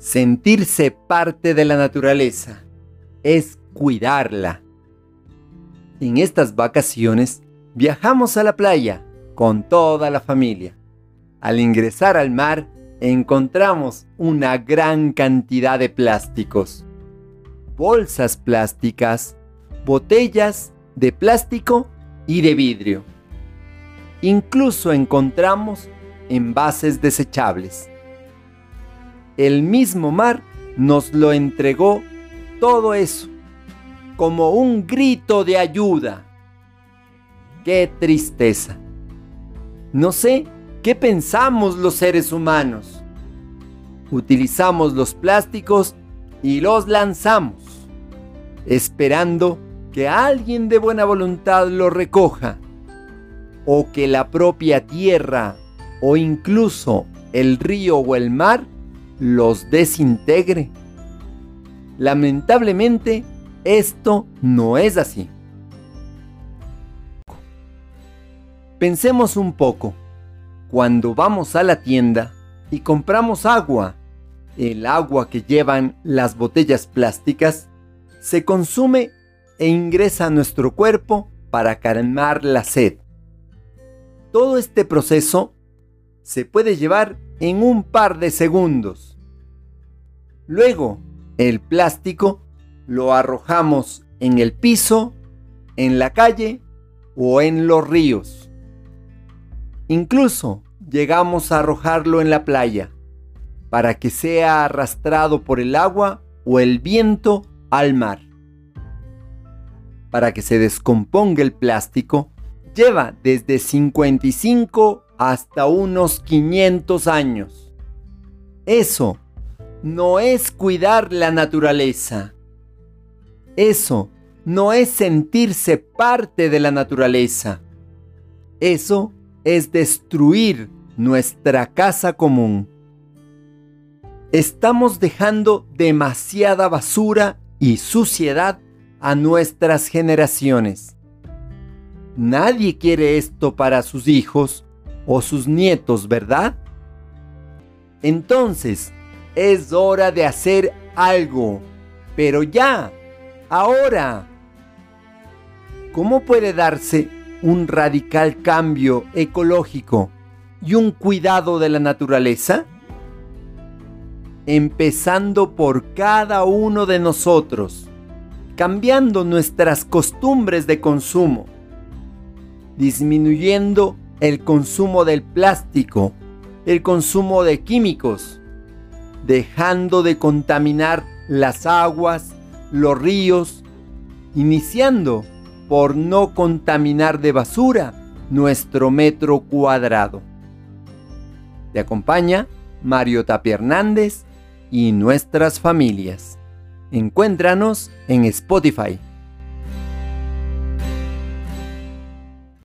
Sentirse parte de la naturaleza es cuidarla. En estas vacaciones viajamos a la playa con toda la familia. Al ingresar al mar encontramos una gran cantidad de plásticos. Bolsas plásticas, botellas de plástico y de vidrio. Incluso encontramos envases desechables. El mismo mar nos lo entregó todo eso como un grito de ayuda. ¡Qué tristeza! No sé qué pensamos los seres humanos. Utilizamos los plásticos y los lanzamos, esperando que alguien de buena voluntad lo recoja, o que la propia tierra o incluso el río o el mar los desintegre. Lamentablemente, esto no es así. Pensemos un poco. Cuando vamos a la tienda y compramos agua, el agua que llevan las botellas plásticas se consume e ingresa a nuestro cuerpo para calmar la sed. Todo este proceso se puede llevar en un par de segundos. Luego, el plástico lo arrojamos en el piso, en la calle o en los ríos. Incluso llegamos a arrojarlo en la playa para que sea arrastrado por el agua o el viento al mar para que se descomponga el plástico lleva desde 55 hasta unos 500 años. Eso no es cuidar la naturaleza. Eso no es sentirse parte de la naturaleza. Eso es destruir nuestra casa común. Estamos dejando demasiada basura y suciedad a nuestras generaciones. Nadie quiere esto para sus hijos o sus nietos, ¿verdad? Entonces, es hora de hacer algo, pero ya, ahora. ¿Cómo puede darse un radical cambio ecológico y un cuidado de la naturaleza? Empezando por cada uno de nosotros cambiando nuestras costumbres de consumo, disminuyendo el consumo del plástico, el consumo de químicos, dejando de contaminar las aguas, los ríos, iniciando por no contaminar de basura nuestro metro cuadrado. Te acompaña Mario Tapia Hernández y nuestras familias. Encuéntranos en Spotify.